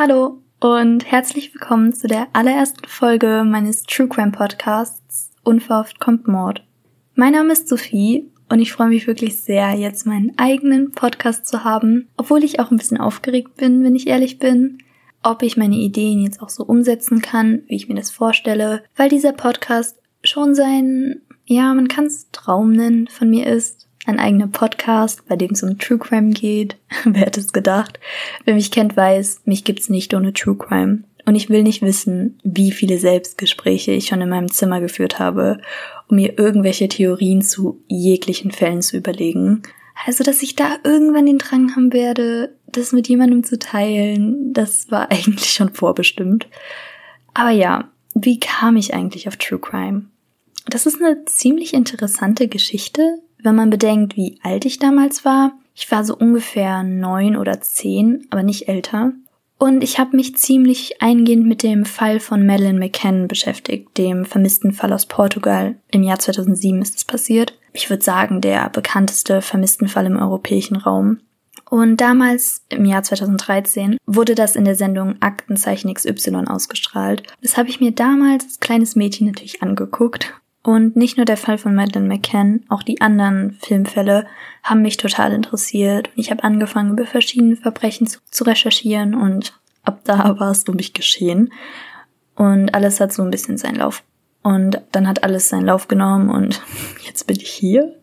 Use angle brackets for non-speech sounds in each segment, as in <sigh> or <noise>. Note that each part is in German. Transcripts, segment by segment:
Hallo und herzlich willkommen zu der allerersten Folge meines True Crime Podcasts Unverhofft kommt Mord. Mein Name ist Sophie und ich freue mich wirklich sehr, jetzt meinen eigenen Podcast zu haben, obwohl ich auch ein bisschen aufgeregt bin, wenn ich ehrlich bin, ob ich meine Ideen jetzt auch so umsetzen kann, wie ich mir das vorstelle, weil dieser Podcast schon sein, ja, man kann es Traum nennen, von mir ist ein eigener Podcast, bei dem es um True Crime geht. <laughs> Wer hätte es gedacht? Wer mich kennt, weiß, mich gibt's nicht ohne True Crime. Und ich will nicht wissen, wie viele Selbstgespräche ich schon in meinem Zimmer geführt habe, um mir irgendwelche Theorien zu jeglichen Fällen zu überlegen. Also, dass ich da irgendwann den Drang haben werde, das mit jemandem zu teilen, das war <laughs> eigentlich schon vorbestimmt. Aber ja, wie kam ich eigentlich auf True Crime? Das ist eine ziemlich interessante Geschichte, wenn man bedenkt, wie alt ich damals war. Ich war so ungefähr neun oder zehn, aber nicht älter. Und ich habe mich ziemlich eingehend mit dem Fall von Madeleine McCann beschäftigt, dem vermissten Fall aus Portugal. Im Jahr 2007 ist es passiert. Ich würde sagen, der bekannteste vermissten Fall im europäischen Raum. Und damals, im Jahr 2013, wurde das in der Sendung Aktenzeichen XY ausgestrahlt. Das habe ich mir damals als kleines Mädchen natürlich angeguckt und nicht nur der Fall von Madeleine McCann, auch die anderen Filmfälle haben mich total interessiert. Ich habe angefangen, über verschiedene Verbrechen zu, zu recherchieren und ab da war es um mich geschehen. Und alles hat so ein bisschen seinen Lauf. Und dann hat alles seinen Lauf genommen und <laughs> jetzt bin ich hier.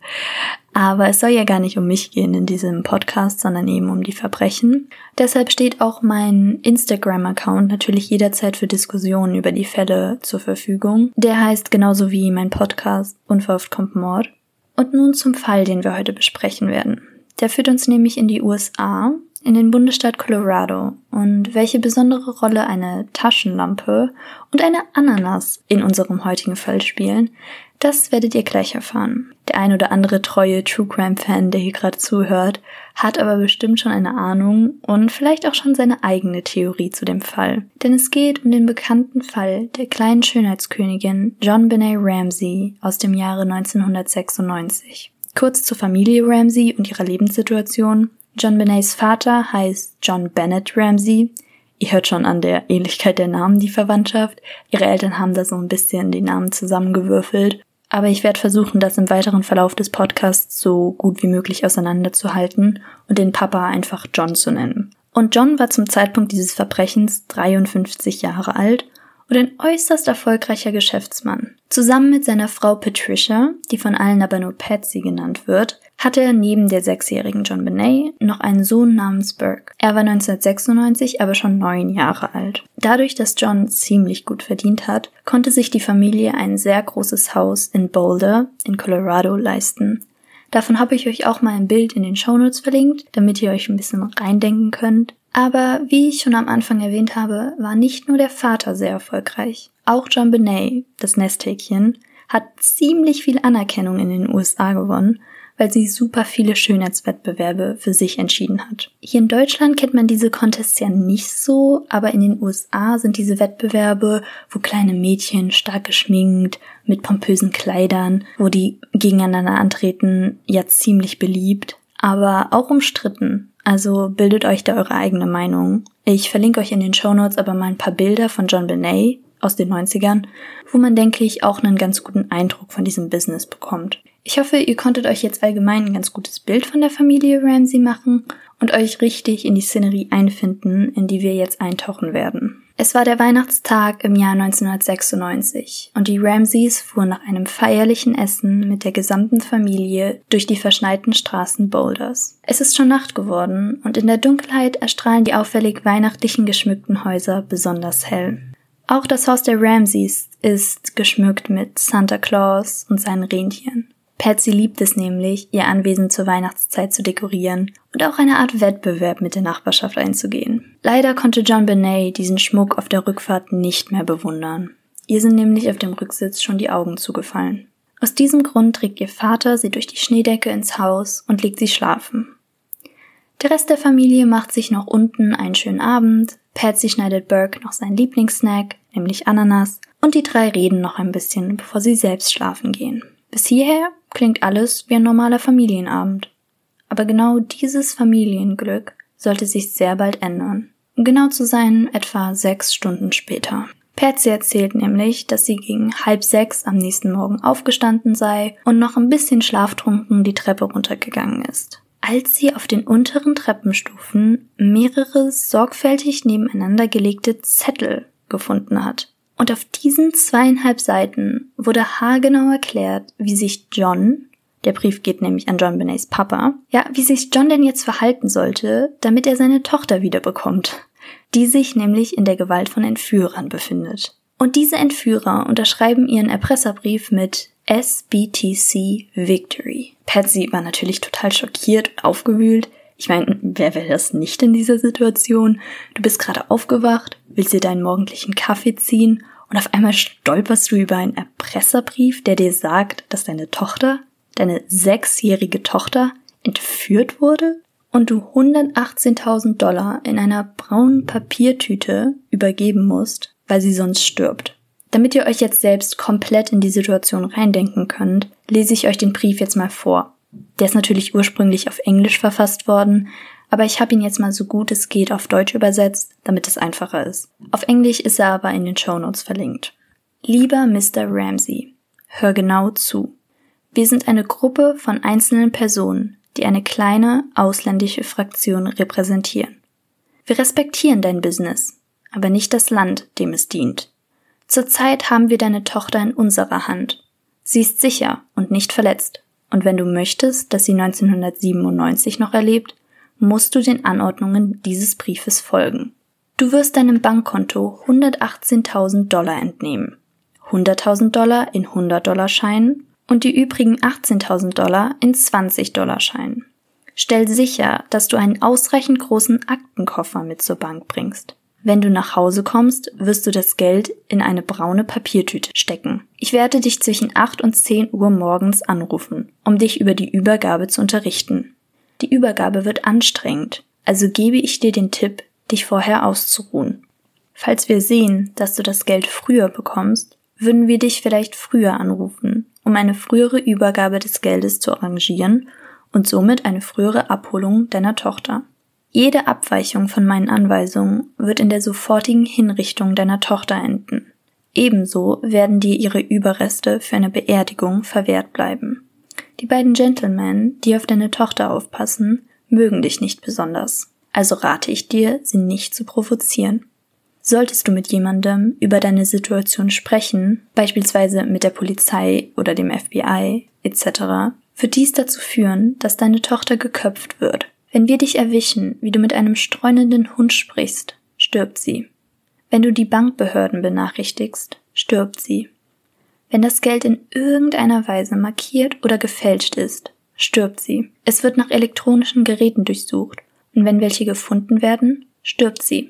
Aber es soll ja gar nicht um mich gehen in diesem Podcast, sondern eben um die Verbrechen. Deshalb steht auch mein Instagram-Account natürlich jederzeit für Diskussionen über die Fälle zur Verfügung. Der heißt genauso wie mein Podcast Unverhofft kommt Mord. Und nun zum Fall, den wir heute besprechen werden. Der führt uns nämlich in die USA, in den Bundesstaat Colorado und welche besondere Rolle eine Taschenlampe und eine Ananas in unserem heutigen Fall spielen, das werdet ihr gleich erfahren. Der ein oder andere treue True Crime Fan, der hier gerade zuhört, hat aber bestimmt schon eine Ahnung und vielleicht auch schon seine eigene Theorie zu dem Fall. Denn es geht um den bekannten Fall der kleinen Schönheitskönigin John Benet Ramsey aus dem Jahre 1996. Kurz zur Familie Ramsey und ihrer Lebenssituation. John Benets Vater heißt John Bennett Ramsey. Ihr hört schon an der Ähnlichkeit der Namen die Verwandtschaft. Ihre Eltern haben da so ein bisschen die Namen zusammengewürfelt. Aber ich werde versuchen, das im weiteren Verlauf des Podcasts so gut wie möglich auseinanderzuhalten und den Papa einfach John zu nennen. Und John war zum Zeitpunkt dieses Verbrechens 53 Jahre alt und ein äußerst erfolgreicher Geschäftsmann. Zusammen mit seiner Frau Patricia, die von allen aber nur Patsy genannt wird, hatte er neben der sechsjährigen John Benet noch einen Sohn namens Burke. Er war 1996 aber schon neun Jahre alt. Dadurch, dass John ziemlich gut verdient hat, konnte sich die Familie ein sehr großes Haus in Boulder in Colorado leisten. Davon habe ich euch auch mal ein Bild in den Shownotes verlinkt, damit ihr euch ein bisschen reindenken könnt. Aber wie ich schon am Anfang erwähnt habe, war nicht nur der Vater sehr erfolgreich. Auch John Benet, das Nesthäkchen, hat ziemlich viel Anerkennung in den USA gewonnen weil sie super viele Schönheitswettbewerbe für sich entschieden hat. Hier in Deutschland kennt man diese Contests ja nicht so, aber in den USA sind diese Wettbewerbe, wo kleine Mädchen stark geschminkt, mit pompösen Kleidern, wo die gegeneinander antreten, ja ziemlich beliebt, aber auch umstritten. Also bildet euch da eure eigene Meinung. Ich verlinke euch in den Show Notes aber mal ein paar Bilder von John Benet aus den 90ern, wo man, denke ich, auch einen ganz guten Eindruck von diesem Business bekommt. Ich hoffe, ihr konntet euch jetzt allgemein ein ganz gutes Bild von der Familie Ramsey machen und euch richtig in die Szenerie einfinden, in die wir jetzt eintauchen werden. Es war der Weihnachtstag im Jahr 1996 und die Ramseys fuhren nach einem feierlichen Essen mit der gesamten Familie durch die verschneiten Straßen Boulders. Es ist schon Nacht geworden und in der Dunkelheit erstrahlen die auffällig weihnachtlichen geschmückten Häuser besonders hell. Auch das Haus der Ramseys ist geschmückt mit Santa Claus und seinen Rentieren. Patsy liebt es nämlich, ihr Anwesen zur Weihnachtszeit zu dekorieren und auch eine Art Wettbewerb mit der Nachbarschaft einzugehen. Leider konnte John Benet diesen Schmuck auf der Rückfahrt nicht mehr bewundern. Ihr sind nämlich auf dem Rücksitz schon die Augen zugefallen. Aus diesem Grund trägt ihr Vater sie durch die Schneedecke ins Haus und legt sie schlafen. Der Rest der Familie macht sich noch unten einen schönen Abend, Patsy schneidet Burke noch seinen Lieblingssnack, nämlich Ananas, und die drei reden noch ein bisschen, bevor sie selbst schlafen gehen. Bis hierher klingt alles wie ein normaler Familienabend. Aber genau dieses Familienglück sollte sich sehr bald ändern. Um genau zu sein, etwa sechs Stunden später. Patsy erzählt nämlich, dass sie gegen halb sechs am nächsten Morgen aufgestanden sei und noch ein bisschen schlaftrunken die Treppe runtergegangen ist. Als sie auf den unteren Treppenstufen mehrere sorgfältig nebeneinander gelegte Zettel gefunden hat. Und auf diesen zweieinhalb Seiten wurde haargenau erklärt, wie sich John, der Brief geht nämlich an John Benays Papa, ja, wie sich John denn jetzt verhalten sollte, damit er seine Tochter wiederbekommt die sich nämlich in der Gewalt von Entführern befindet. Und diese Entführer unterschreiben ihren Erpresserbrief mit SBTC Victory. Patsy war natürlich total schockiert und aufgewühlt. Ich meine, wer wäre das nicht in dieser Situation? Du bist gerade aufgewacht, willst dir deinen morgendlichen Kaffee ziehen und auf einmal stolperst du über einen Erpresserbrief, der dir sagt, dass deine Tochter, deine sechsjährige Tochter, entführt wurde? und du 118.000 Dollar in einer braunen Papiertüte übergeben musst, weil sie sonst stirbt. Damit ihr euch jetzt selbst komplett in die Situation reindenken könnt, lese ich euch den Brief jetzt mal vor. Der ist natürlich ursprünglich auf Englisch verfasst worden, aber ich habe ihn jetzt mal so gut es geht auf Deutsch übersetzt, damit es einfacher ist. Auf Englisch ist er aber in den Show Notes verlinkt. Lieber Mr. Ramsey, hör genau zu. Wir sind eine Gruppe von einzelnen Personen, die eine kleine ausländische Fraktion repräsentieren. Wir respektieren dein Business, aber nicht das Land, dem es dient. Zurzeit haben wir deine Tochter in unserer Hand. Sie ist sicher und nicht verletzt. Und wenn du möchtest, dass sie 1997 noch erlebt, musst du den Anordnungen dieses Briefes folgen. Du wirst deinem Bankkonto 118.000 Dollar entnehmen. 100.000 Dollar in 100 Dollar Scheinen und die übrigen 18.000 Dollar in 20 Dollar Scheinen. Stell sicher, dass du einen ausreichend großen Aktenkoffer mit zur Bank bringst. Wenn du nach Hause kommst, wirst du das Geld in eine braune Papiertüte stecken. Ich werde dich zwischen 8 und 10 Uhr morgens anrufen, um dich über die Übergabe zu unterrichten. Die Übergabe wird anstrengend, also gebe ich dir den Tipp, dich vorher auszuruhen. Falls wir sehen, dass du das Geld früher bekommst, würden wir dich vielleicht früher anrufen, um eine frühere Übergabe des Geldes zu arrangieren und somit eine frühere Abholung deiner Tochter. Jede Abweichung von meinen Anweisungen wird in der sofortigen Hinrichtung deiner Tochter enden. Ebenso werden dir ihre Überreste für eine Beerdigung verwehrt bleiben. Die beiden Gentlemen, die auf deine Tochter aufpassen, mögen dich nicht besonders. Also rate ich dir, sie nicht zu provozieren. Solltest du mit jemandem über deine Situation sprechen, beispielsweise mit der Polizei oder dem FBI etc., wird dies dazu führen, dass deine Tochter geköpft wird. Wenn wir dich erwischen, wie du mit einem streunenden Hund sprichst, stirbt sie. Wenn du die Bankbehörden benachrichtigst, stirbt sie. Wenn das Geld in irgendeiner Weise markiert oder gefälscht ist, stirbt sie. Es wird nach elektronischen Geräten durchsucht und wenn welche gefunden werden, stirbt sie.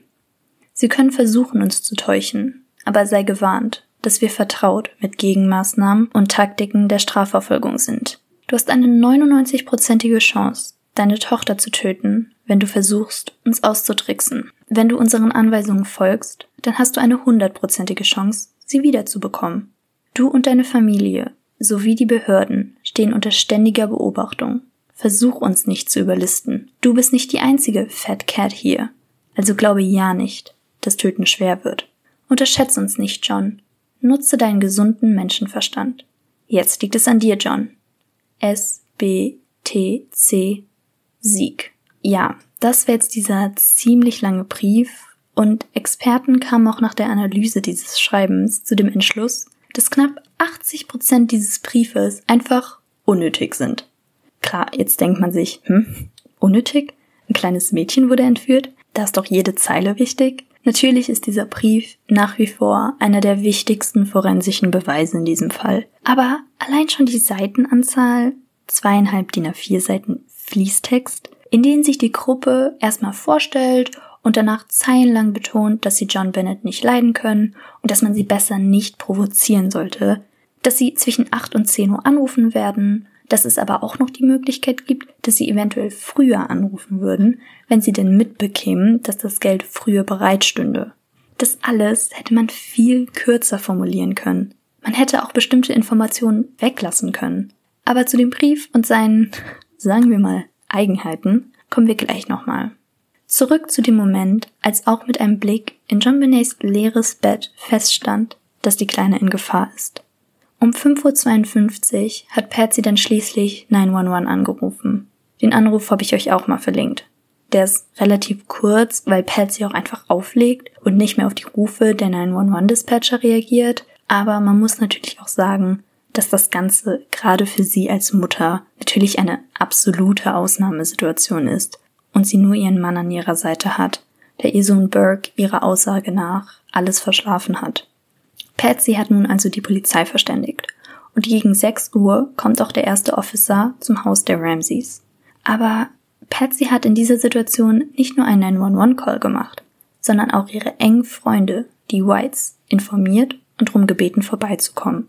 Sie können versuchen, uns zu täuschen, aber sei gewarnt, dass wir vertraut mit Gegenmaßnahmen und Taktiken der Strafverfolgung sind. Du hast eine 99-prozentige Chance, deine Tochter zu töten, wenn du versuchst, uns auszutricksen. Wenn du unseren Anweisungen folgst, dann hast du eine hundertprozentige Chance, sie wiederzubekommen. Du und deine Familie sowie die Behörden stehen unter ständiger Beobachtung. Versuch uns nicht zu überlisten. Du bist nicht die einzige Fat Cat hier. Also glaube ja nicht das Töten schwer wird. Unterschätze uns nicht, John. Nutze deinen gesunden Menschenverstand. Jetzt liegt es an dir, John. S, B, T, C, Sieg. Ja, das wäre jetzt dieser ziemlich lange Brief und Experten kamen auch nach der Analyse dieses Schreibens zu dem Entschluss, dass knapp 80 Prozent dieses Briefes einfach unnötig sind. Klar, jetzt denkt man sich, hm, unnötig? Ein kleines Mädchen wurde entführt? Da ist doch jede Zeile wichtig. Natürlich ist dieser Brief nach wie vor einer der wichtigsten forensischen Beweise in diesem Fall. Aber allein schon die Seitenanzahl, zweieinhalb DIN A4 Seiten Fließtext, in denen sich die Gruppe erstmal vorstellt und danach zeilenlang betont, dass sie John Bennett nicht leiden können und dass man sie besser nicht provozieren sollte, dass sie zwischen 8 und 10 Uhr anrufen werden dass es aber auch noch die Möglichkeit gibt, dass sie eventuell früher anrufen würden, wenn sie denn mitbekämen, dass das Geld früher bereitstünde. Das alles hätte man viel kürzer formulieren können. Man hätte auch bestimmte Informationen weglassen können. Aber zu dem Brief und seinen, sagen wir mal, Eigenheiten kommen wir gleich nochmal. Zurück zu dem Moment, als auch mit einem Blick in John Benays leeres Bett feststand, dass die Kleine in Gefahr ist. Um 5.52 Uhr hat Patsy dann schließlich 911 angerufen. Den Anruf habe ich euch auch mal verlinkt. Der ist relativ kurz, weil Patsy auch einfach auflegt und nicht mehr auf die Rufe der 911-Dispatcher reagiert. Aber man muss natürlich auch sagen, dass das Ganze gerade für sie als Mutter natürlich eine absolute Ausnahmesituation ist und sie nur ihren Mann an ihrer Seite hat, der ihr Sohn Burke ihrer Aussage nach alles verschlafen hat. Patsy hat nun also die Polizei verständigt und gegen 6 Uhr kommt auch der erste Officer zum Haus der Ramseys. Aber Patsy hat in dieser Situation nicht nur einen 911-Call gemacht, sondern auch ihre engen Freunde, die Whites, informiert und darum gebeten, vorbeizukommen.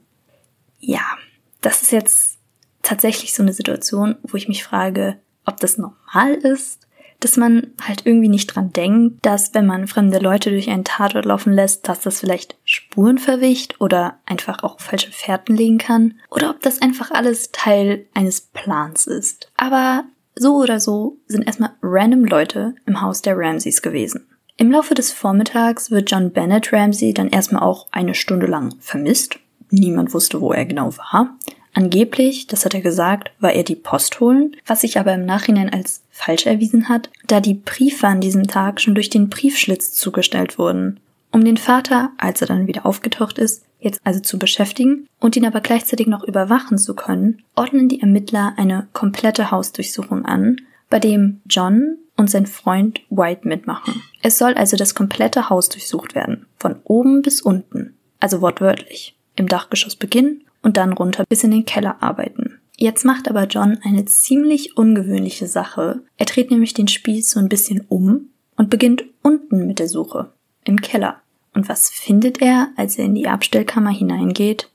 Ja, das ist jetzt tatsächlich so eine Situation, wo ich mich frage, ob das normal ist dass man halt irgendwie nicht dran denkt, dass wenn man fremde Leute durch einen Tatort laufen lässt, dass das vielleicht Spuren verwischt oder einfach auch falsche Fährten legen kann oder ob das einfach alles Teil eines Plans ist. Aber so oder so sind erstmal random Leute im Haus der Ramseys gewesen. Im Laufe des Vormittags wird John Bennett Ramsey dann erstmal auch eine Stunde lang vermisst. Niemand wusste, wo er genau war. Angeblich, das hat er gesagt, war er die Post holen, was sich aber im Nachhinein als falsch erwiesen hat, da die Briefe an diesem Tag schon durch den Briefschlitz zugestellt wurden. Um den Vater, als er dann wieder aufgetaucht ist, jetzt also zu beschäftigen und ihn aber gleichzeitig noch überwachen zu können, ordnen die Ermittler eine komplette Hausdurchsuchung an, bei dem John und sein Freund White mitmachen. Es soll also das komplette Haus durchsucht werden, von oben bis unten, also wortwörtlich. Im Dachgeschoss beginnen und dann runter bis in den Keller arbeiten. Jetzt macht aber John eine ziemlich ungewöhnliche Sache. Er dreht nämlich den Spieß so ein bisschen um und beginnt unten mit der Suche, im Keller. Und was findet er, als er in die Abstellkammer hineingeht?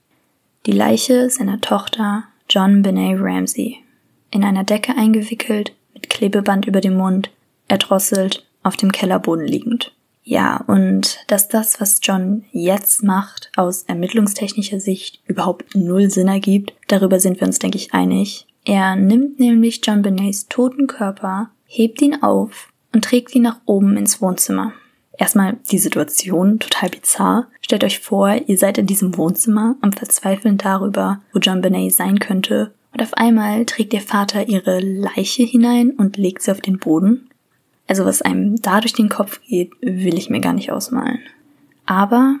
Die Leiche seiner Tochter John Benet Ramsey. In einer Decke eingewickelt, mit Klebeband über dem Mund, erdrosselt, auf dem Kellerboden liegend. Ja, und dass das, was John jetzt macht, aus ermittlungstechnischer Sicht überhaupt null Sinn ergibt, darüber sind wir uns, denke ich, einig. Er nimmt nämlich John Benets toten Körper, hebt ihn auf und trägt ihn nach oben ins Wohnzimmer. Erstmal die Situation total bizarr. Stellt euch vor, ihr seid in diesem Wohnzimmer am Verzweifeln darüber, wo John Benet sein könnte. Und auf einmal trägt ihr Vater ihre Leiche hinein und legt sie auf den Boden. Also was einem da durch den Kopf geht, will ich mir gar nicht ausmalen. Aber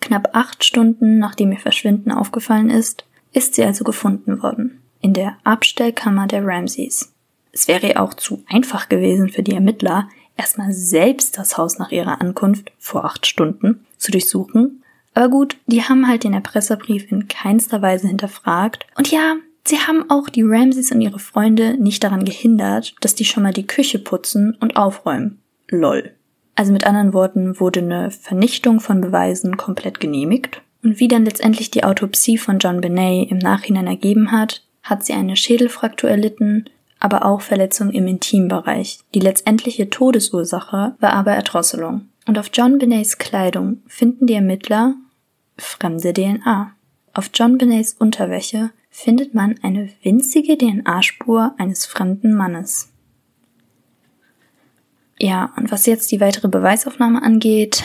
knapp acht Stunden nachdem ihr Verschwinden aufgefallen ist, ist sie also gefunden worden. In der Abstellkammer der Ramseys. Es wäre ja auch zu einfach gewesen für die Ermittler, erstmal selbst das Haus nach ihrer Ankunft vor acht Stunden zu durchsuchen. Aber gut, die haben halt den Erpresserbrief in keinster Weise hinterfragt. Und ja, Sie haben auch die Ramses und ihre Freunde nicht daran gehindert, dass die schon mal die Küche putzen und aufräumen. Lol. Also mit anderen Worten wurde eine Vernichtung von Beweisen komplett genehmigt. Und wie dann letztendlich die Autopsie von John Benet im Nachhinein ergeben hat, hat sie eine Schädelfraktur erlitten, aber auch Verletzungen im Intimbereich. Die letztendliche Todesursache war aber Erdrosselung. Und auf John Benets Kleidung finden die Ermittler fremde DNA. Auf John Benets Unterwäsche findet man eine winzige DNA-Spur eines fremden Mannes. Ja, und was jetzt die weitere Beweisaufnahme angeht,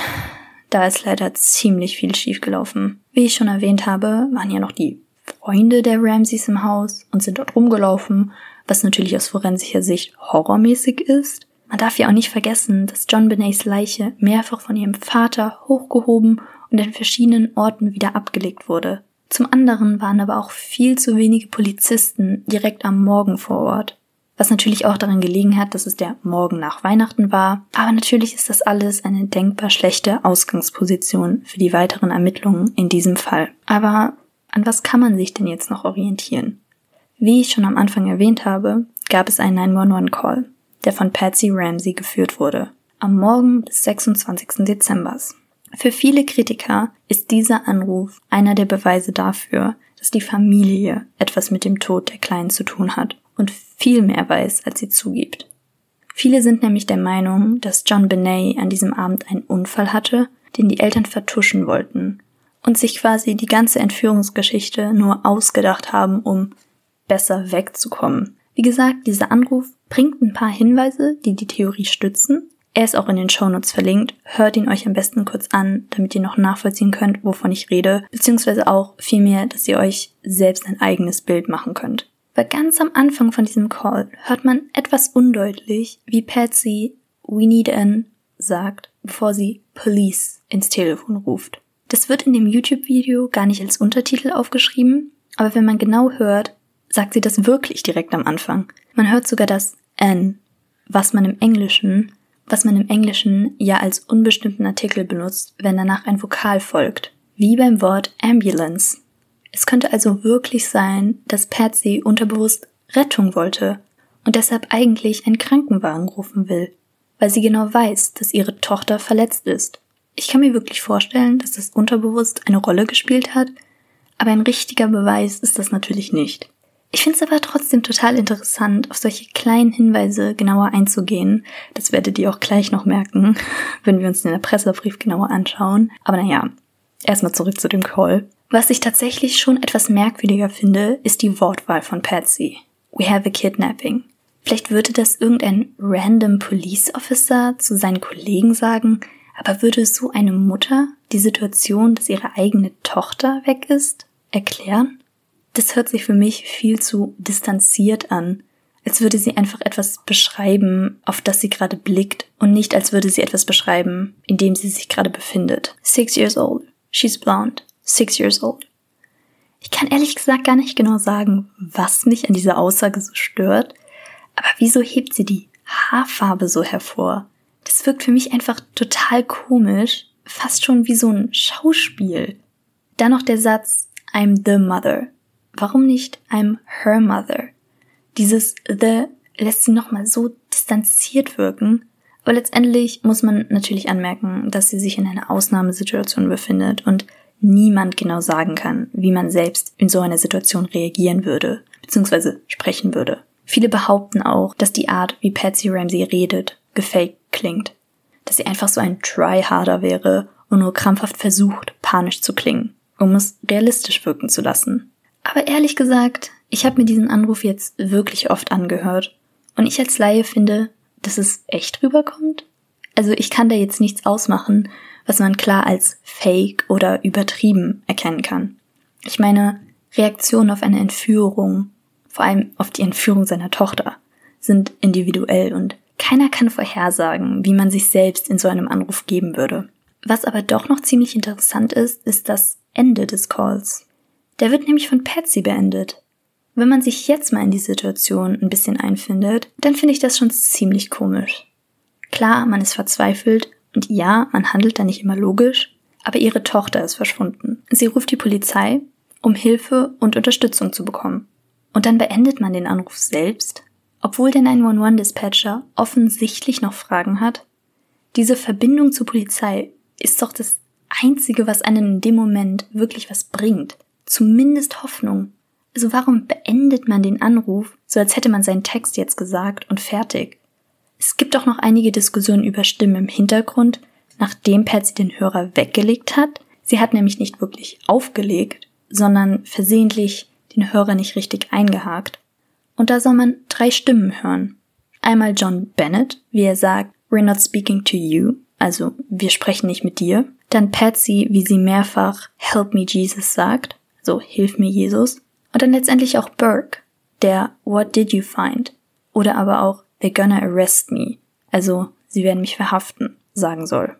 da ist leider ziemlich viel schiefgelaufen. Wie ich schon erwähnt habe, waren ja noch die Freunde der Ramseys im Haus und sind dort rumgelaufen, was natürlich aus forensischer Sicht horrormäßig ist. Man darf ja auch nicht vergessen, dass John Benets Leiche mehrfach von ihrem Vater hochgehoben und in verschiedenen Orten wieder abgelegt wurde. Zum anderen waren aber auch viel zu wenige Polizisten direkt am Morgen vor Ort. Was natürlich auch daran gelegen hat, dass es der Morgen nach Weihnachten war. Aber natürlich ist das alles eine denkbar schlechte Ausgangsposition für die weiteren Ermittlungen in diesem Fall. Aber an was kann man sich denn jetzt noch orientieren? Wie ich schon am Anfang erwähnt habe, gab es einen 911-Call, der von Patsy Ramsey geführt wurde. Am Morgen des 26. Dezembers. Für viele Kritiker ist dieser Anruf einer der Beweise dafür, dass die Familie etwas mit dem Tod der Kleinen zu tun hat und viel mehr weiß, als sie zugibt. Viele sind nämlich der Meinung, dass John Benet an diesem Abend einen Unfall hatte, den die Eltern vertuschen wollten und sich quasi die ganze Entführungsgeschichte nur ausgedacht haben, um besser wegzukommen. Wie gesagt, dieser Anruf bringt ein paar Hinweise, die die Theorie stützen, Er ist auch in den Shownotes verlinkt. Hört ihn euch am besten kurz an, damit ihr noch nachvollziehen könnt, wovon ich rede, beziehungsweise auch vielmehr, dass ihr euch selbst ein eigenes Bild machen könnt. Weil ganz am Anfang von diesem Call hört man etwas undeutlich, wie Patsy We need an sagt, bevor sie Police ins Telefon ruft. Das wird in dem YouTube-Video gar nicht als Untertitel aufgeschrieben, aber wenn man genau hört, sagt sie das wirklich direkt am Anfang. Man hört sogar das N, was man im Englischen was man im Englischen ja als unbestimmten Artikel benutzt, wenn danach ein Vokal folgt, wie beim Wort Ambulance. Es könnte also wirklich sein, dass Patsy unterbewusst Rettung wollte und deshalb eigentlich einen Krankenwagen rufen will, weil sie genau weiß, dass ihre Tochter verletzt ist. Ich kann mir wirklich vorstellen, dass das unterbewusst eine Rolle gespielt hat, aber ein richtiger Beweis ist das natürlich nicht. Ich finde es aber trotzdem total interessant, auf solche kleinen Hinweise genauer einzugehen. Das werdet ihr auch gleich noch merken, <laughs> wenn wir uns den Erpresserbrief genauer anschauen. Aber naja, erstmal zurück zu dem Call. Was ich tatsächlich schon etwas merkwürdiger finde, ist die Wortwahl von Patsy. We have a kidnapping. Vielleicht würde das irgendein random Police Officer zu seinen Kollegen sagen, aber würde so eine Mutter die Situation, dass ihre eigene Tochter weg ist, erklären? Das hört sich für mich viel zu distanziert an, als würde sie einfach etwas beschreiben, auf das sie gerade blickt und nicht als würde sie etwas beschreiben, in dem sie sich gerade befindet. Six years old. She's blonde. Six years old. Ich kann ehrlich gesagt gar nicht genau sagen, was mich an dieser Aussage so stört, aber wieso hebt sie die Haarfarbe so hervor? Das wirkt für mich einfach total komisch, fast schon wie so ein Schauspiel. Dann noch der Satz I'm the mother. Warum nicht I'm her mother? Dieses the lässt sie nochmal so distanziert wirken, aber letztendlich muss man natürlich anmerken, dass sie sich in einer Ausnahmesituation befindet und niemand genau sagen kann, wie man selbst in so einer Situation reagieren würde, beziehungsweise sprechen würde. Viele behaupten auch, dass die Art, wie Patsy Ramsey redet, gefaked klingt. Dass sie einfach so ein Tryharder wäre und nur krampfhaft versucht, panisch zu klingen, um es realistisch wirken zu lassen. Aber ehrlich gesagt, ich habe mir diesen Anruf jetzt wirklich oft angehört. Und ich als Laie finde, dass es echt rüberkommt. Also ich kann da jetzt nichts ausmachen, was man klar als fake oder übertrieben erkennen kann. Ich meine, Reaktionen auf eine Entführung, vor allem auf die Entführung seiner Tochter, sind individuell und keiner kann vorhersagen, wie man sich selbst in so einem Anruf geben würde. Was aber doch noch ziemlich interessant ist, ist das Ende des Calls. Der wird nämlich von Patsy beendet. Wenn man sich jetzt mal in die Situation ein bisschen einfindet, dann finde ich das schon ziemlich komisch. Klar, man ist verzweifelt und ja, man handelt da nicht immer logisch, aber ihre Tochter ist verschwunden. Sie ruft die Polizei, um Hilfe und Unterstützung zu bekommen. Und dann beendet man den Anruf selbst, obwohl der 911-Dispatcher offensichtlich noch Fragen hat. Diese Verbindung zur Polizei ist doch das Einzige, was einen in dem Moment wirklich was bringt zumindest Hoffnung. Also warum beendet man den Anruf, so als hätte man seinen Text jetzt gesagt und fertig? Es gibt auch noch einige Diskussionen über Stimmen im Hintergrund, nachdem Patsy den Hörer weggelegt hat. Sie hat nämlich nicht wirklich aufgelegt, sondern versehentlich den Hörer nicht richtig eingehakt. Und da soll man drei Stimmen hören. Einmal John Bennett, wie er sagt, We're not speaking to you, also wir sprechen nicht mit dir. Dann Patsy, wie sie mehrfach Help me Jesus sagt so Hilf mir Jesus. Und dann letztendlich auch Burke, der What did you find? Oder aber auch They're gonna arrest me, also sie werden mich verhaften, sagen soll.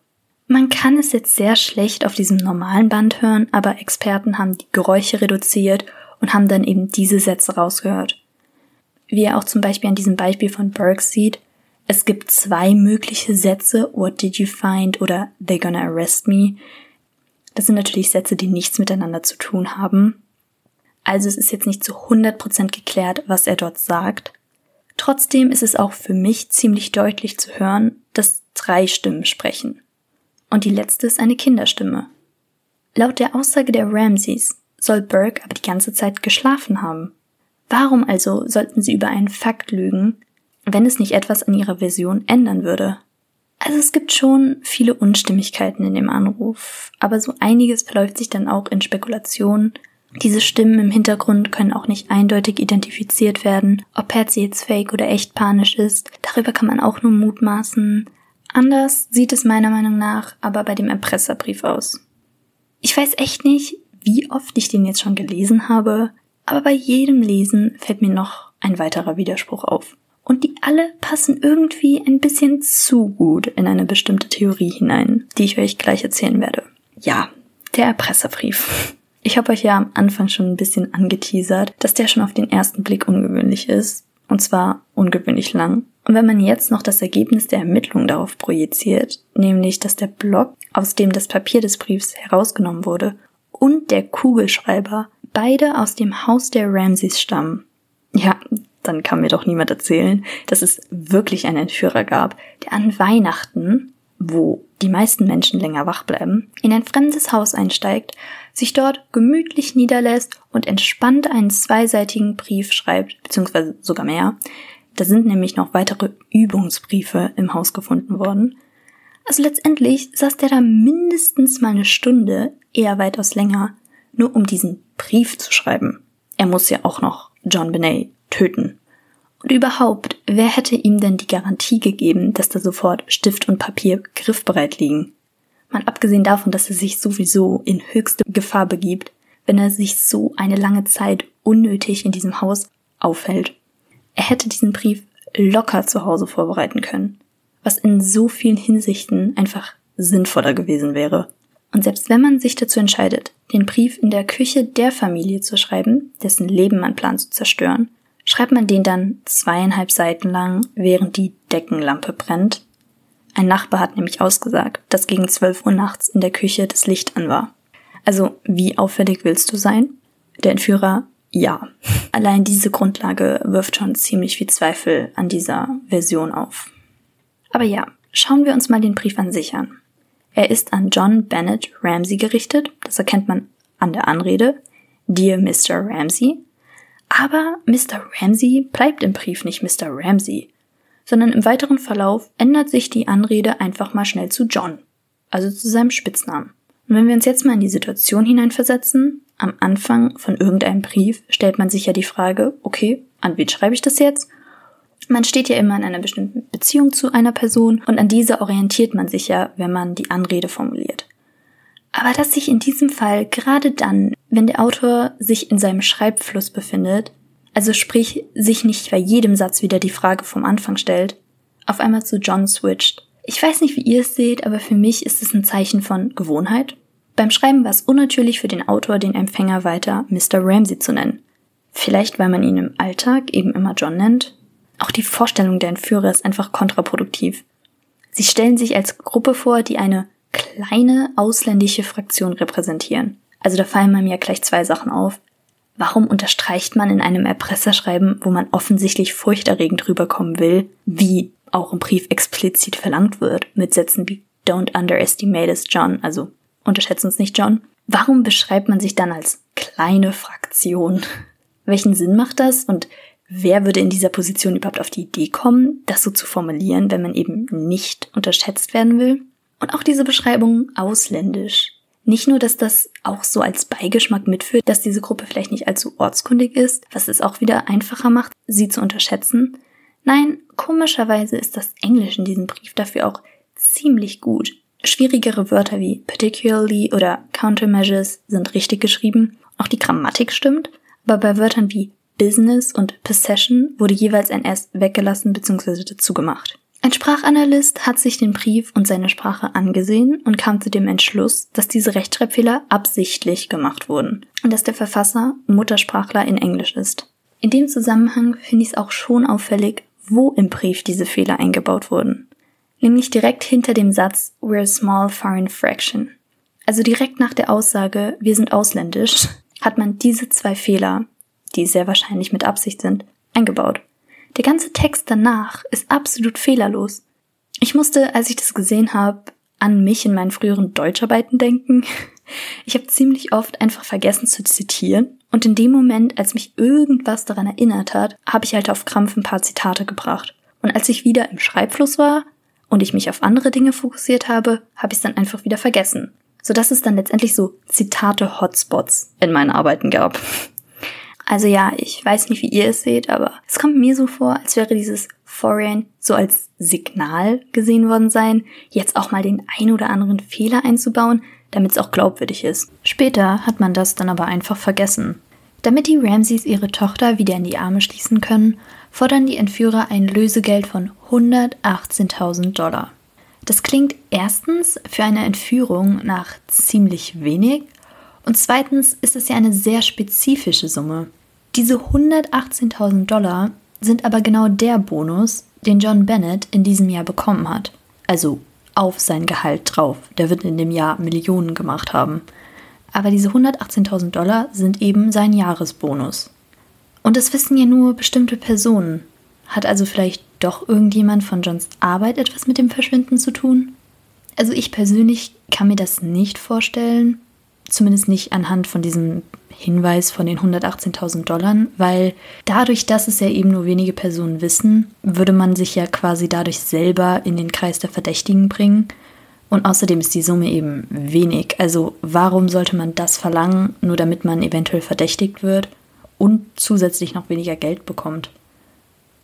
Man kann es jetzt sehr schlecht auf diesem normalen Band hören, aber Experten haben die Geräusche reduziert und haben dann eben diese Sätze rausgehört. Wie er auch zum Beispiel an diesem Beispiel von Burke sieht, es gibt zwei mögliche Sätze, What did you find oder They're gonna arrest me. Das sind natürlich Sätze, die nichts miteinander zu tun haben. Also es ist jetzt nicht zu 100% geklärt, was er dort sagt. Trotzdem ist es auch für mich ziemlich deutlich zu hören, dass drei Stimmen sprechen. Und die letzte ist eine Kinderstimme. Laut der Aussage der Ramseys soll Burke aber die ganze Zeit geschlafen haben. Warum also sollten sie über einen Fakt lügen, wenn es nicht etwas an ihrer Version ändern würde? Also es gibt schon viele Unstimmigkeiten in dem Anruf, aber so einiges verläuft sich dann auch in Spekulationen. Diese Stimmen im Hintergrund können auch nicht eindeutig identifiziert werden, ob Patsy jetzt fake oder echt panisch ist. Darüber kann man auch nur mutmaßen. Anders sieht es meiner Meinung nach aber bei dem Erpresserbrief aus. Ich weiß echt nicht, wie oft ich den jetzt schon gelesen habe, aber bei jedem Lesen fällt mir noch ein weiterer Widerspruch auf. Und die alle passen irgendwie ein bisschen zu gut in eine bestimmte Theorie hinein, die ich euch gleich erzählen werde. Ja, der Erpresserbrief. Ich habe euch ja am Anfang schon ein bisschen angeteasert, dass der schon auf den ersten Blick ungewöhnlich ist. Und zwar ungewöhnlich lang. Und wenn man jetzt noch das Ergebnis der Ermittlung darauf projiziert, nämlich dass der Block, aus dem das Papier des Briefs herausgenommen wurde, und der Kugelschreiber beide aus dem Haus der Ramseys stammen. Ja, dann kann mir doch niemand erzählen, dass es wirklich einen Entführer gab, der an Weihnachten, wo die meisten Menschen länger wach bleiben, in ein fremdes Haus einsteigt, sich dort gemütlich niederlässt und entspannt einen zweiseitigen Brief schreibt, beziehungsweise sogar mehr, da sind nämlich noch weitere Übungsbriefe im Haus gefunden worden. Also letztendlich saß der da mindestens mal eine Stunde, eher weitaus länger, nur um diesen Brief zu schreiben. Er muss ja auch noch John Benet töten. Und überhaupt, wer hätte ihm denn die Garantie gegeben, dass da sofort Stift und Papier griffbereit liegen? Mal abgesehen davon, dass er sich sowieso in höchste Gefahr begibt, wenn er sich so eine lange Zeit unnötig in diesem Haus aufhält. Er hätte diesen Brief locker zu Hause vorbereiten können, was in so vielen Hinsichten einfach sinnvoller gewesen wäre. Und selbst wenn man sich dazu entscheidet, den Brief in der Küche der Familie zu schreiben, dessen Leben man plant zu zerstören, schreibt man den dann zweieinhalb Seiten lang, während die Deckenlampe brennt. Ein Nachbar hat nämlich ausgesagt, dass gegen 12 Uhr nachts in der Küche das Licht an war. Also, wie auffällig willst du sein? Der Entführer ja. <laughs> Allein diese Grundlage wirft schon ziemlich viel Zweifel an dieser Version auf. Aber ja, schauen wir uns mal den Brief an sich an. Er ist an John Bennett Ramsey gerichtet, das erkennt man an der Anrede, Dear Mr. Ramsey. Aber Mr. Ramsey bleibt im Brief nicht Mr. Ramsey, sondern im weiteren Verlauf ändert sich die Anrede einfach mal schnell zu John, also zu seinem Spitznamen. Und wenn wir uns jetzt mal in die Situation hineinversetzen, am Anfang von irgendeinem Brief stellt man sich ja die Frage, okay, an wen schreibe ich das jetzt? Man steht ja immer in einer bestimmten Beziehung zu einer Person und an diese orientiert man sich ja, wenn man die Anrede formuliert. Aber dass sich in diesem Fall gerade dann, wenn der Autor sich in seinem Schreibfluss befindet, also sprich sich nicht bei jedem Satz wieder die Frage vom Anfang stellt, auf einmal zu John switcht, ich weiß nicht, wie ihr es seht, aber für mich ist es ein Zeichen von Gewohnheit. Beim Schreiben war es unnatürlich für den Autor, den Empfänger weiter Mr. Ramsey zu nennen. Vielleicht, weil man ihn im Alltag eben immer John nennt. Auch die Vorstellung der Entführer ist einfach kontraproduktiv. Sie stellen sich als Gruppe vor, die eine kleine ausländische Fraktion repräsentieren. Also da fallen mir ja gleich zwei Sachen auf. Warum unterstreicht man in einem Erpresserschreiben, wo man offensichtlich furchterregend rüberkommen will, wie auch im Brief explizit verlangt wird, mit Sätzen wie Don't underestimate us, John, also unterschätzt uns nicht, John. Warum beschreibt man sich dann als kleine Fraktion? <laughs> Welchen Sinn macht das und wer würde in dieser Position überhaupt auf die Idee kommen, das so zu formulieren, wenn man eben nicht unterschätzt werden will? Und auch diese Beschreibung ausländisch. Nicht nur, dass das auch so als Beigeschmack mitführt, dass diese Gruppe vielleicht nicht allzu ortskundig ist, was es auch wieder einfacher macht, sie zu unterschätzen, Nein, komischerweise ist das Englisch in diesem Brief dafür auch ziemlich gut. Schwierigere Wörter wie particularly oder countermeasures sind richtig geschrieben, auch die Grammatik stimmt, aber bei Wörtern wie business und possession wurde jeweils ein S weggelassen bzw. dazu gemacht. Ein Sprachanalyst hat sich den Brief und seine Sprache angesehen und kam zu dem Entschluss, dass diese Rechtschreibfehler absichtlich gemacht wurden und dass der Verfasser Muttersprachler in Englisch ist. In dem Zusammenhang finde ich es auch schon auffällig, wo im Brief diese Fehler eingebaut wurden. Nämlich direkt hinter dem Satz We're a small foreign fraction. Also direkt nach der Aussage Wir sind ausländisch hat man diese zwei Fehler, die sehr wahrscheinlich mit Absicht sind, eingebaut. Der ganze Text danach ist absolut fehlerlos. Ich musste, als ich das gesehen habe, an mich in meinen früheren Deutscharbeiten denken. <laughs> Ich habe ziemlich oft einfach vergessen zu zitieren und in dem Moment, als mich irgendwas daran erinnert hat, habe ich halt auf Krampf ein paar Zitate gebracht. Und als ich wieder im Schreibfluss war und ich mich auf andere Dinge fokussiert habe, habe ich es dann einfach wieder vergessen. Sodass es dann letztendlich so Zitate-Hotspots in meinen Arbeiten gab. <laughs> Also ja, ich weiß nicht, wie ihr es seht, aber es kommt mir so vor, als wäre dieses Foreign so als Signal gesehen worden sein, jetzt auch mal den ein oder anderen Fehler einzubauen, damit es auch glaubwürdig ist. Später hat man das dann aber einfach vergessen. Damit die Ramseys ihre Tochter wieder in die Arme schließen können, fordern die Entführer ein Lösegeld von 118.000 Dollar. Das klingt erstens für eine Entführung nach ziemlich wenig und zweitens ist es ja eine sehr spezifische Summe. Diese 118.000 Dollar sind aber genau der Bonus, den John Bennett in diesem Jahr bekommen hat. Also auf sein Gehalt drauf. Der wird in dem Jahr Millionen gemacht haben. Aber diese 118.000 Dollar sind eben sein Jahresbonus. Und das wissen ja nur bestimmte Personen. Hat also vielleicht doch irgendjemand von Johns Arbeit etwas mit dem Verschwinden zu tun? Also ich persönlich kann mir das nicht vorstellen, zumindest nicht anhand von diesem Hinweis von den 118.000 Dollar, weil dadurch, dass es ja eben nur wenige Personen wissen, würde man sich ja quasi dadurch selber in den Kreis der Verdächtigen bringen. Und außerdem ist die Summe eben wenig. Also warum sollte man das verlangen, nur damit man eventuell verdächtigt wird und zusätzlich noch weniger Geld bekommt?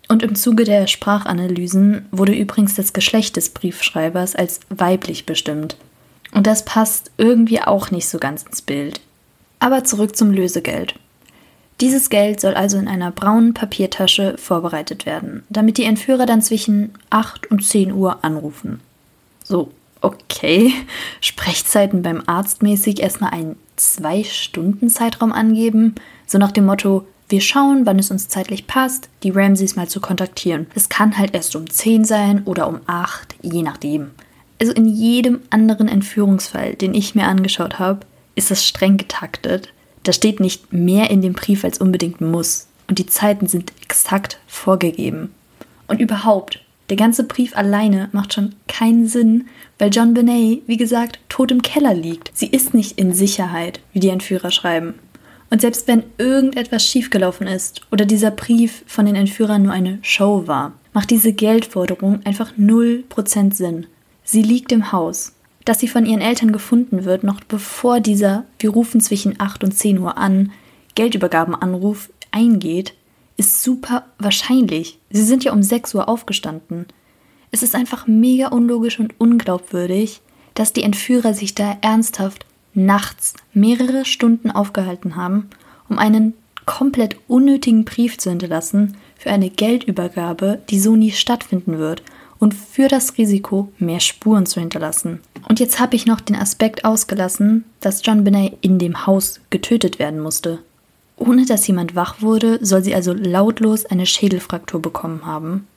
Und im Zuge der Sprachanalysen wurde übrigens das Geschlecht des Briefschreibers als weiblich bestimmt. Und das passt irgendwie auch nicht so ganz ins Bild. Aber zurück zum Lösegeld. Dieses Geld soll also in einer braunen Papiertasche vorbereitet werden, damit die Entführer dann zwischen 8 und 10 Uhr anrufen. So, okay. <laughs> Sprechzeiten beim Arzt mäßig erstmal einen 2-Stunden-Zeitraum angeben, so nach dem Motto, wir schauen, wann es uns zeitlich passt, die Ramses mal zu kontaktieren. Es kann halt erst um 10 sein oder um 8, je nachdem. Also in jedem anderen Entführungsfall, den ich mir angeschaut habe, ist das streng getaktet. Da steht nicht mehr in dem Brief als unbedingt muss. Und die Zeiten sind exakt vorgegeben. Und überhaupt, der ganze Brief alleine macht schon keinen Sinn, weil John Benet, wie gesagt, tot im Keller liegt. Sie ist nicht in Sicherheit, wie die Entführer schreiben. Und selbst wenn irgendetwas schiefgelaufen ist oder dieser Brief von den Entführern nur eine Show war, macht diese Geldforderung einfach 0% Sinn. Sie liegt im Haus dass sie von ihren Eltern gefunden wird, noch bevor dieser Wir rufen zwischen 8 und 10 Uhr an Geldübergabenanruf eingeht, ist super wahrscheinlich. Sie sind ja um 6 Uhr aufgestanden. Es ist einfach mega unlogisch und unglaubwürdig, dass die Entführer sich da ernsthaft nachts mehrere Stunden aufgehalten haben, um einen komplett unnötigen Brief zu hinterlassen für eine Geldübergabe, die so nie stattfinden wird und für das Risiko, mehr Spuren zu hinterlassen. Und jetzt habe ich noch den Aspekt ausgelassen, dass John Binney in dem Haus getötet werden musste. Ohne dass jemand wach wurde, soll sie also lautlos eine Schädelfraktur bekommen haben.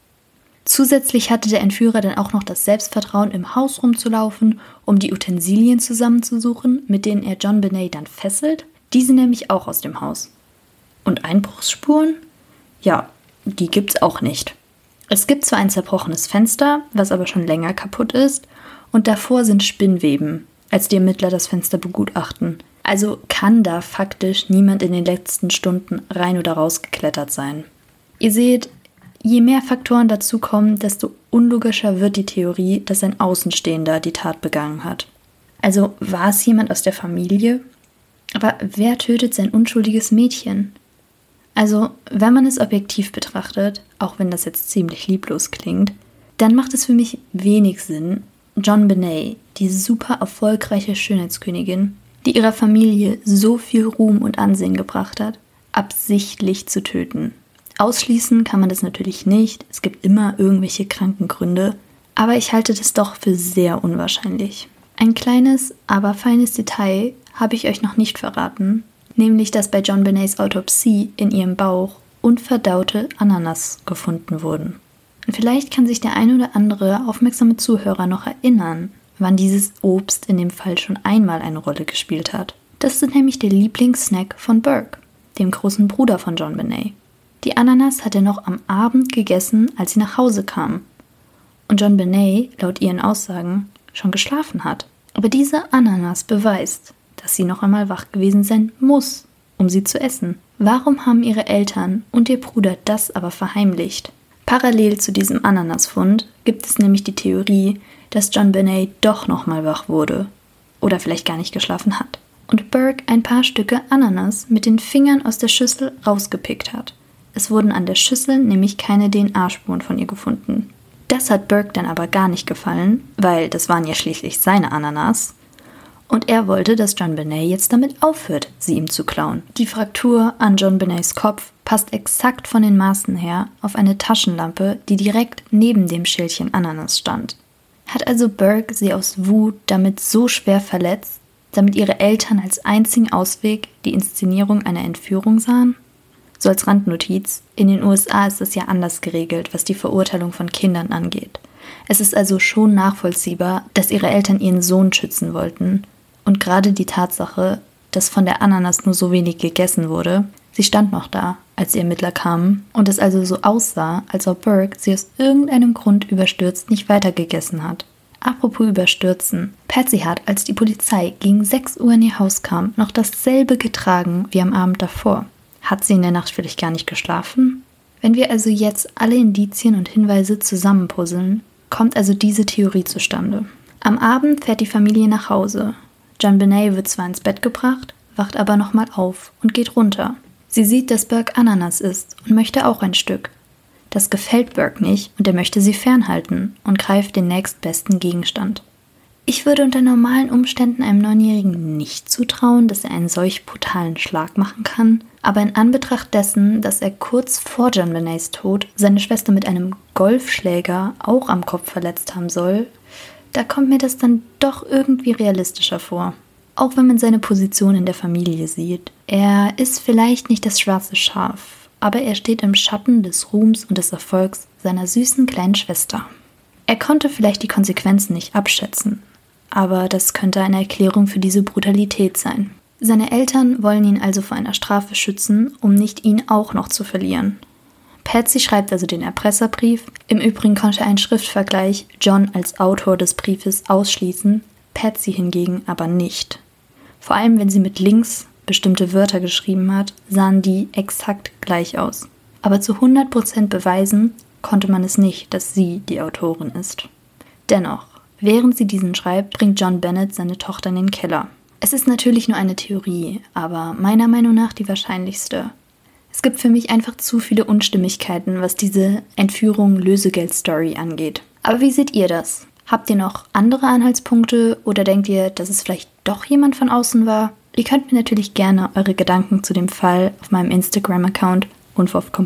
Zusätzlich hatte der Entführer dann auch noch das Selbstvertrauen, im Haus rumzulaufen, um die Utensilien zusammenzusuchen, mit denen er John Binney dann fesselt. Diese nämlich auch aus dem Haus. Und Einbruchsspuren? Ja, die gibt's auch nicht. Es gibt zwar ein zerbrochenes Fenster, was aber schon länger kaputt ist, und davor sind Spinnweben, als die Ermittler das Fenster begutachten. Also kann da faktisch niemand in den letzten Stunden rein oder raus geklettert sein. Ihr seht, je mehr Faktoren dazukommen, desto unlogischer wird die Theorie, dass ein Außenstehender die Tat begangen hat. Also war es jemand aus der Familie? Aber wer tötet sein unschuldiges Mädchen? Also, wenn man es objektiv betrachtet, auch wenn das jetzt ziemlich lieblos klingt, dann macht es für mich wenig Sinn, John Benet, die super erfolgreiche Schönheitskönigin, die ihrer Familie so viel Ruhm und Ansehen gebracht hat, absichtlich zu töten. Ausschließen kann man das natürlich nicht, es gibt immer irgendwelche kranken Gründe, aber ich halte das doch für sehr unwahrscheinlich. Ein kleines, aber feines Detail habe ich euch noch nicht verraten, nämlich dass bei John Benets Autopsie in ihrem Bauch unverdaute Ananas gefunden wurden. Und vielleicht kann sich der ein oder andere aufmerksame Zuhörer noch erinnern, wann dieses Obst in dem Fall schon einmal eine Rolle gespielt hat. Das ist nämlich der Lieblingssnack von Burke, dem großen Bruder von John Benet. Die Ananas hat er noch am Abend gegessen, als sie nach Hause kam. Und John Benet, laut ihren Aussagen, schon geschlafen hat. Aber diese Ananas beweist, dass sie noch einmal wach gewesen sein muss, um sie zu essen. Warum haben ihre Eltern und ihr Bruder das aber verheimlicht? Parallel zu diesem Ananasfund gibt es nämlich die Theorie, dass John Benet doch noch mal wach wurde oder vielleicht gar nicht geschlafen hat. und Burke ein paar Stücke Ananas mit den Fingern aus der Schüssel rausgepickt hat. Es wurden an der Schüssel nämlich keine DNA-Spuren von ihr gefunden. Das hat Burke dann aber gar nicht gefallen, weil das waren ja schließlich seine Ananas. Und er wollte, dass John Benet jetzt damit aufhört, sie ihm zu klauen. Die Fraktur an John Benets Kopf passt exakt von den Maßen her auf eine Taschenlampe, die direkt neben dem Schälchen Ananas stand. Hat also Burke sie aus Wut damit so schwer verletzt, damit ihre Eltern als einzigen Ausweg die Inszenierung einer Entführung sahen? So als Randnotiz, in den USA ist es ja anders geregelt, was die Verurteilung von Kindern angeht. Es ist also schon nachvollziehbar, dass ihre Eltern ihren Sohn schützen wollten. Und gerade die Tatsache, dass von der Ananas nur so wenig gegessen wurde, sie stand noch da, als die Ermittler kamen, und es also so aussah, als ob Burke sie aus irgendeinem Grund überstürzt nicht weitergegessen hat. Apropos überstürzen. Patsy hat, als die Polizei gegen 6 Uhr in ihr Haus kam, noch dasselbe getragen wie am Abend davor. Hat sie in der Nacht vielleicht gar nicht geschlafen? Wenn wir also jetzt alle Indizien und Hinweise zusammenpuzzeln, kommt also diese Theorie zustande. Am Abend fährt die Familie nach Hause. John Benet wird zwar ins Bett gebracht, wacht aber nochmal auf und geht runter. Sie sieht, dass Burke Ananas isst und möchte auch ein Stück. Das gefällt Burke nicht und er möchte sie fernhalten und greift den nächstbesten Gegenstand. Ich würde unter normalen Umständen einem Neunjährigen nicht zutrauen, dass er einen solch brutalen Schlag machen kann, aber in Anbetracht dessen, dass er kurz vor John Benets Tod seine Schwester mit einem Golfschläger auch am Kopf verletzt haben soll, da kommt mir das dann doch irgendwie realistischer vor. Auch wenn man seine Position in der Familie sieht. Er ist vielleicht nicht das schwarze Schaf, aber er steht im Schatten des Ruhms und des Erfolgs seiner süßen kleinen Schwester. Er konnte vielleicht die Konsequenzen nicht abschätzen, aber das könnte eine Erklärung für diese Brutalität sein. Seine Eltern wollen ihn also vor einer Strafe schützen, um nicht ihn auch noch zu verlieren. Patsy schreibt also den Erpresserbrief. Im Übrigen konnte ein Schriftvergleich John als Autor des Briefes ausschließen, Patsy hingegen aber nicht. Vor allem, wenn sie mit links bestimmte Wörter geschrieben hat, sahen die exakt gleich aus. Aber zu 100% beweisen konnte man es nicht, dass sie die Autorin ist. Dennoch, während sie diesen schreibt, bringt John Bennett seine Tochter in den Keller. Es ist natürlich nur eine Theorie, aber meiner Meinung nach die wahrscheinlichste. Es gibt für mich einfach zu viele Unstimmigkeiten, was diese Entführung-Lösegeld-Story angeht. Aber wie seht ihr das? Habt ihr noch andere Anhaltspunkte oder denkt ihr, dass es vielleicht doch jemand von außen war? Ihr könnt mir natürlich gerne eure Gedanken zu dem Fall auf meinem Instagram-Account unverhofft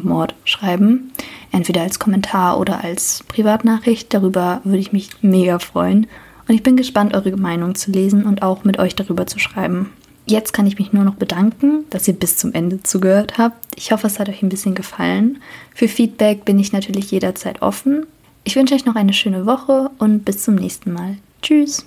schreiben. Entweder als Kommentar oder als Privatnachricht. Darüber würde ich mich mega freuen. Und ich bin gespannt, eure Meinung zu lesen und auch mit euch darüber zu schreiben. Jetzt kann ich mich nur noch bedanken, dass ihr bis zum Ende zugehört habt. Ich hoffe, es hat euch ein bisschen gefallen. Für Feedback bin ich natürlich jederzeit offen. Ich wünsche euch noch eine schöne Woche und bis zum nächsten Mal. Tschüss!